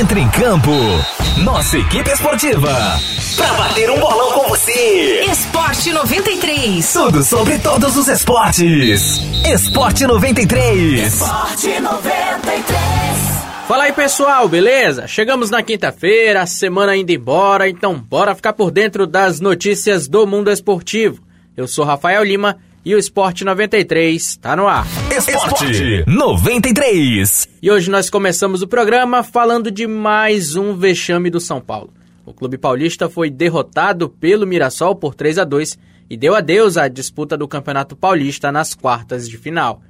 Entre em campo. Nossa equipe esportiva. Pra bater um bolão com você. Esporte 93. Tudo sobre todos os esportes. Esporte 93. Esporte 93. Fala aí pessoal, beleza? Chegamos na quinta-feira, a semana indo embora, então bora ficar por dentro das notícias do mundo esportivo. Eu sou Rafael Lima e o Esporte 93 está no ar. Esporte 93. E hoje nós começamos o programa falando de mais um vexame do São Paulo. O clube paulista foi derrotado pelo Mirassol por 3 a 2 e deu adeus à disputa do Campeonato Paulista nas quartas de final.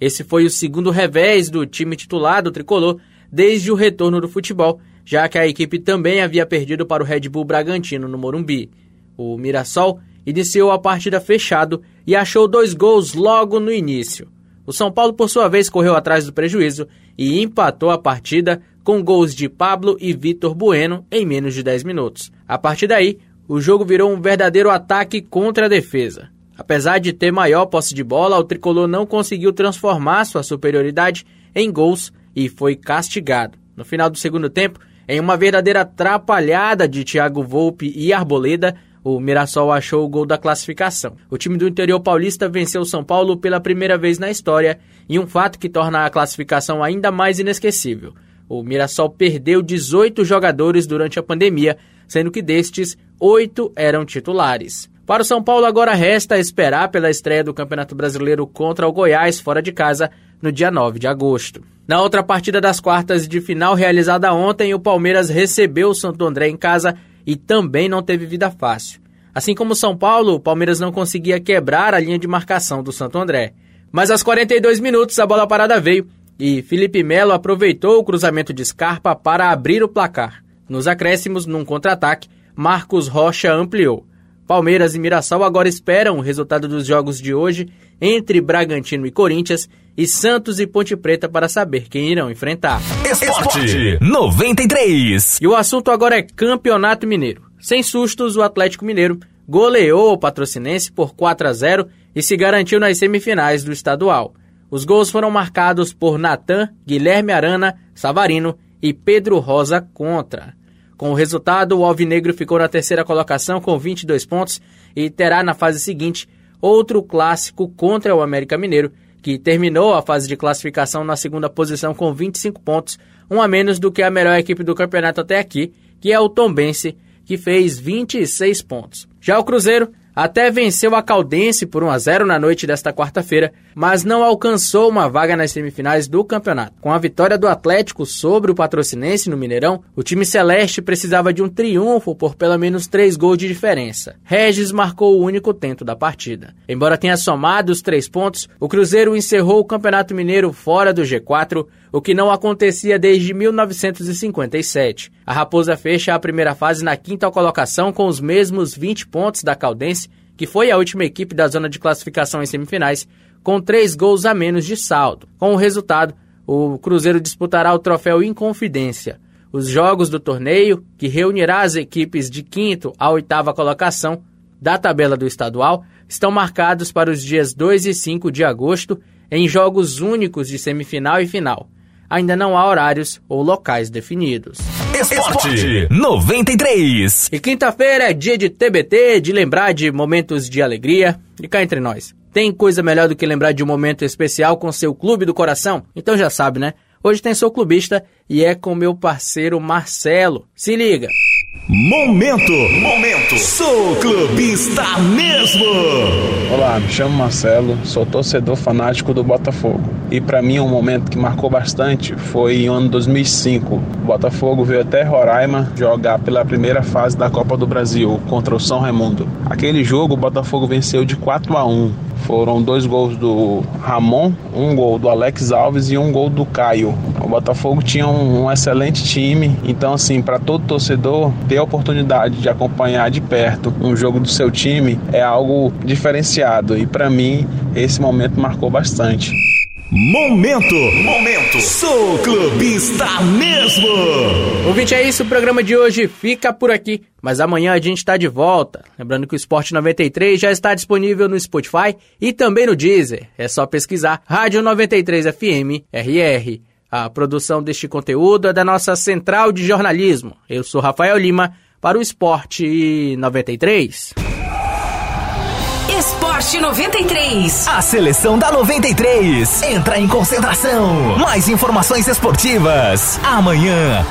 Esse foi o segundo revés do time titular do tricolor desde o retorno do futebol, já que a equipe também havia perdido para o Red Bull Bragantino no Morumbi. O Mirassol iniciou a partida fechado e achou dois gols logo no início. O São Paulo, por sua vez, correu atrás do prejuízo e empatou a partida com gols de Pablo e Vitor Bueno em menos de 10 minutos. A partir daí, o jogo virou um verdadeiro ataque contra a defesa. Apesar de ter maior posse de bola, o tricolor não conseguiu transformar sua superioridade em gols e foi castigado. No final do segundo tempo, em uma verdadeira atrapalhada de Thiago Volpe e Arboleda, o Mirassol achou o gol da classificação. O time do interior paulista venceu o São Paulo pela primeira vez na história, em um fato que torna a classificação ainda mais inesquecível. O Mirassol perdeu 18 jogadores durante a pandemia, sendo que destes, oito eram titulares. Para o São Paulo, agora resta esperar pela estreia do Campeonato Brasileiro contra o Goiás, fora de casa, no dia 9 de agosto. Na outra partida das quartas de final, realizada ontem, o Palmeiras recebeu o Santo André em casa e também não teve vida fácil. Assim como São Paulo, o Palmeiras não conseguia quebrar a linha de marcação do Santo André. Mas aos 42 minutos a bola parada veio e Felipe Melo aproveitou o cruzamento de Scarpa para abrir o placar. Nos acréscimos, num contra-ataque, Marcos Rocha ampliou. Palmeiras e Mirassol agora esperam o resultado dos jogos de hoje entre Bragantino e Corinthians e Santos e Ponte Preta para saber quem irão enfrentar. Esporte 93. E o assunto agora é Campeonato Mineiro. Sem sustos, o Atlético Mineiro goleou o Patrocinense por 4 a 0 e se garantiu nas semifinais do estadual. Os gols foram marcados por Natan, Guilherme Arana, Savarino e Pedro Rosa contra. Com o resultado, o Alvinegro ficou na terceira colocação com 22 pontos e terá na fase seguinte outro clássico contra o América Mineiro, que terminou a fase de classificação na segunda posição com 25 pontos, um a menos do que a melhor equipe do campeonato até aqui, que é o Tombense, que fez 26 pontos. Já o Cruzeiro até venceu a Caldense por 1 a 0 na noite desta quarta-feira, mas não alcançou uma vaga nas semifinais do campeonato. Com a vitória do Atlético sobre o Patrocinense no Mineirão, o time celeste precisava de um triunfo por pelo menos três gols de diferença. Regis marcou o único tento da partida. Embora tenha somado os três pontos, o Cruzeiro encerrou o Campeonato Mineiro fora do G4, o que não acontecia desde 1957. A Raposa fecha a primeira fase na quinta colocação com os mesmos 20 pontos da Caldense, que foi a última equipe da zona de classificação em semifinais, com três gols a menos de saldo. Com o resultado, o Cruzeiro disputará o troféu Inconfidência. Os jogos do torneio, que reunirá as equipes de quinto à oitava colocação da tabela do estadual, estão marcados para os dias 2 e 5 de agosto, em jogos únicos de semifinal e final. Ainda não há horários ou locais definidos. Esporte 93. E quinta-feira é dia de TBT, de lembrar de momentos de alegria. E cá entre nós, tem coisa melhor do que lembrar de um momento especial com seu clube do coração? Então já sabe, né? Hoje tem Sou Clubista e é com meu parceiro Marcelo. Se liga! Momento, momento, sou clubista mesmo. Olá, me chamo Marcelo, sou torcedor fanático do Botafogo. E para mim um momento que marcou bastante foi em ano 2005. O Botafogo veio até Roraima jogar pela primeira fase da Copa do Brasil contra o São Raimundo. Aquele jogo o Botafogo venceu de 4 a 1. Foram dois gols do Ramon, um gol do Alex Alves e um gol do Caio. O Botafogo tinha um, um excelente time, então assim, para todo torcedor ter a oportunidade de acompanhar de perto um jogo do seu time é algo diferenciado e para mim esse momento marcou bastante. Momento, momento, sou clubista mesmo. Ouvinte, é isso, o programa de hoje fica por aqui, mas amanhã a gente está de volta. Lembrando que o Esporte 93 já está disponível no Spotify e também no Deezer. É só pesquisar Rádio 93 FM RR. A produção deste conteúdo é da nossa central de jornalismo. Eu sou Rafael Lima para o Esporte 93. Esporte 93. A seleção da 93 entra em concentração. Mais informações esportivas amanhã.